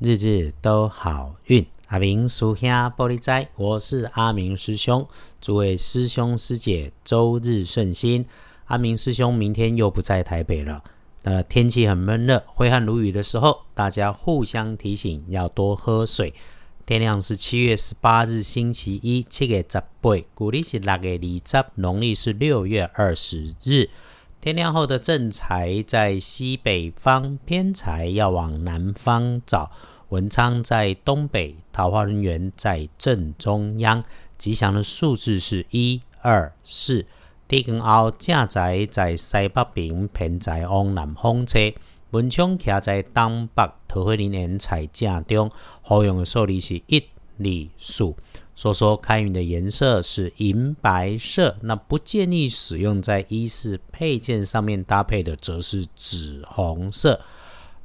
日日都好运。阿明属下玻璃斋，我是阿明师兄，诸位师兄师姐周日顺心。阿明师兄明天又不在台北了。呃，天气很闷热，挥汗如雨的时候，大家互相提醒要多喝水。天亮是七月十八日星期一，七月十八，古历是六月二十，农历是六月二十日。天亮后的正财在西北方，偏财要往南方找。文昌在东北，桃花人员在正中央。吉祥的数字是一二四。地根后正宅在西北边，偏财往南方车。文昌徛在东北，桃花人缘在正中。好用的数字是一二四。说说开运的颜色是银白色，那不建议使用在衣饰配件上面搭配的，则是紫红色。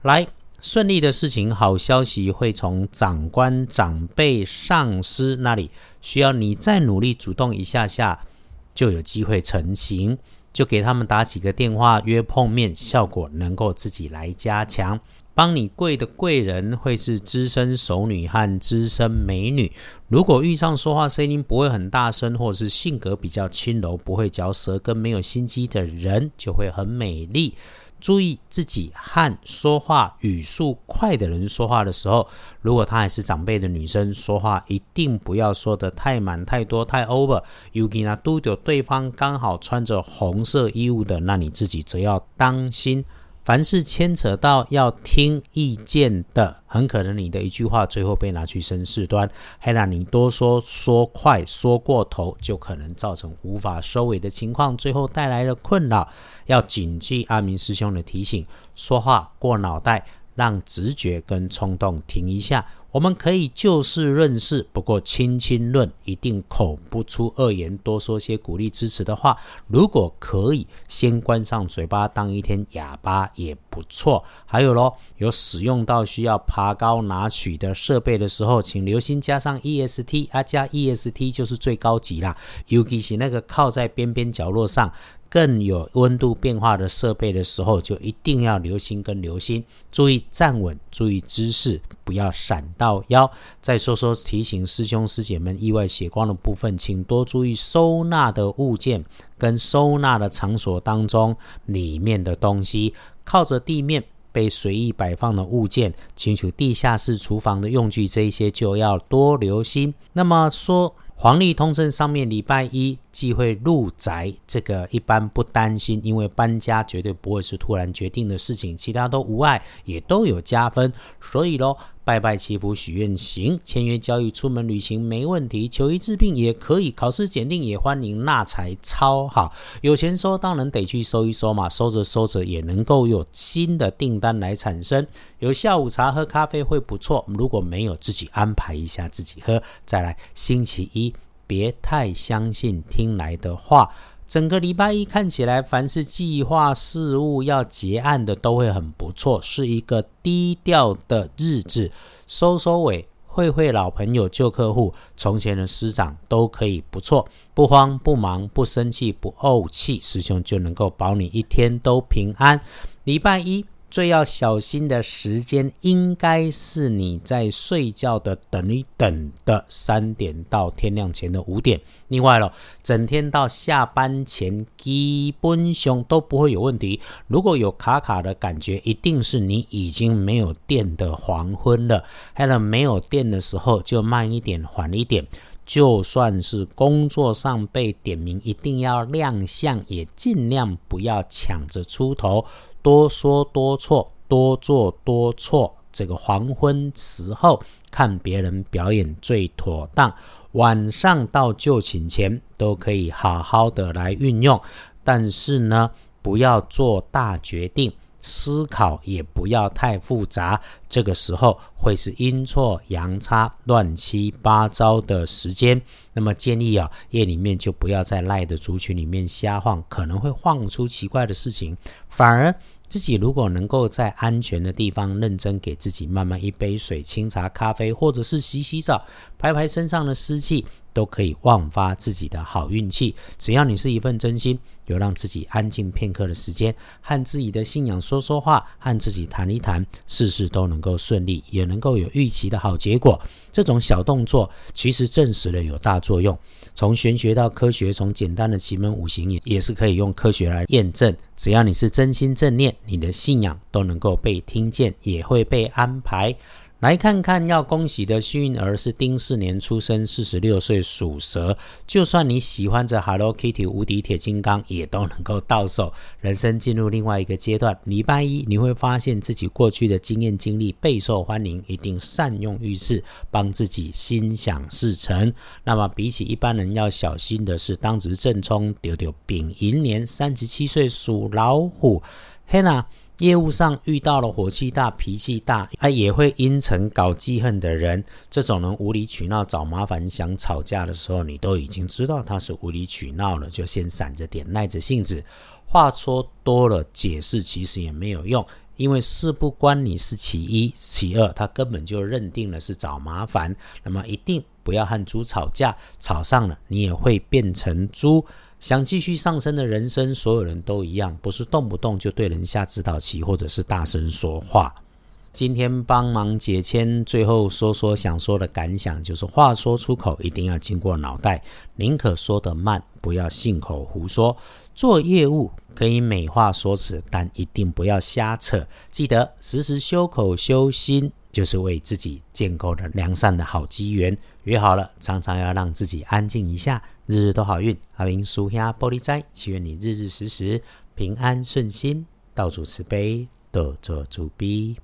来，顺利的事情，好消息会从长官、长辈、上司那里，需要你再努力主动一下下，就有机会成型。就给他们打几个电话约碰面，效果能够自己来加强。帮你贵的贵人会是资深熟女和资深美女。如果遇上说话声音不会很大声，或者是性格比较轻柔、不会嚼舌根、没有心机的人，就会很美丽。注意自己和说话语速快的人说话的时候，如果她还是长辈的女生说话，一定不要说的太满、太多、太 over。尤其那都有对方刚好穿着红色衣物的，那你自己则要当心。凡是牵扯到要听意见的，很可能你的一句话最后被拿去生事端，还让你多说说快说过头，就可能造成无法收尾的情况，最后带来了困扰。要谨记阿明师兄的提醒，说话过脑袋，让直觉跟冲动停一下。我们可以就事论事，不过轻轻论，一定口不出恶言，多说些鼓励支持的话。如果可以，先关上嘴巴，当一天哑巴也不错。还有咯，有使用到需要爬高拿取的设备的时候，请留心加上 EST，啊，加 EST 就是最高级啦。尤其是那个靠在边边角落上。更有温度变化的设备的时候，就一定要留心跟留心，注意站稳，注意姿势，不要闪到腰。再说说提醒师兄师姐们，意外血光的部分，请多注意收纳的物件跟收纳的场所当中里面的东西，靠着地面被随意摆放的物件，清楚地下室、厨房的用具这一些就要多留心。那么说。黄历通胜上面礼拜一忌讳入宅，这个一般不担心，因为搬家绝对不会是突然决定的事情，其他都无碍，也都有加分，所以咯。拜拜祈福许愿行，签约交易出门旅行没问题，求医治病也可以，考试检定也欢迎，那才超好，有钱收当然得去收一收嘛，收着收着也能够有新的订单来产生，有下午茶喝咖啡会不错，如果没有自己安排一下自己喝，再来星期一别太相信听来的话。整个礼拜一看起来，凡是计划事务要结案的都会很不错，是一个低调的日子。收收尾，会会老朋友、旧客户、从前的师长都可以不错，不慌不忙、不生气、不怄气，师兄就能够保你一天都平安。礼拜一。最要小心的时间，应该是你在睡觉的等一等的三点到天亮前的五点。另外了，整天到下班前，基本上都不会有问题。如果有卡卡的感觉，一定是你已经没有电的黄昏了。还有没有电的时候，就慢一点，缓一点。就算是工作上被点名，一定要亮相，也尽量不要抢着出头。多说多错，多做多错。这个黄昏时候看别人表演最妥当。晚上到就寝前都可以好好的来运用，但是呢，不要做大决定。思考也不要太复杂，这个时候会是阴错阳差、乱七八糟的时间。那么建议啊，夜里面就不要在赖的族群里面瞎晃，可能会晃出奇怪的事情。反而自己如果能够在安全的地方认真给自己慢慢一杯水、清茶、咖啡，或者是洗洗澡、排排身上的湿气，都可以旺发自己的好运气。只要你是一份真心，有让自己安静片刻的时间，和自己的信仰说说话，和自己谈一谈，事事都能够顺利，也能够有预期的好结果。这种小动作其实证实了有大作用。从玄学到科学，从简单的奇门五行也也是可以用科学来验证。只要你是真心正念，你的信仰都能够被听见，也会被安排。来看看要恭喜的幸运儿是丁巳年出生，四十六岁属蛇。就算你喜欢着 Hello Kitty、无敌铁金刚，也都能够到手。人生进入另外一个阶段，礼拜一你会发现自己过去的经验经历备受欢迎，一定善用遇事，帮自己心想事成。那么比起一般人要小心的是，当值正冲丢丢丙寅年，三十七岁属老虎。嘿娜。业务上遇到了火气大、脾气大，他也会阴沉、搞记恨的人。这种人无理取闹、找麻烦、想吵架的时候，你都已经知道他是无理取闹了，就先闪着点、耐着性子。话说多了，解释其实也没有用，因为事不关你是其一、其二，他根本就认定了是找麻烦。那么一定不要和猪吵架，吵上了你也会变成猪。想继续上升的人生，所有人都一样，不是动不动就对人下指导棋，或者是大声说话。今天帮忙解签，最后说说想说的感想，就是话说出口一定要经过脑袋，宁可说得慢，不要信口胡说。做业务可以美化说辞，但一定不要瞎扯。记得时时修口修心，就是为自己建构了良善的好机缘。约好了，常常要让自己安静一下，日日都好运。阿明叔兄玻璃斋，祈愿你日日时时平安顺心，道主慈悲，得做主逼。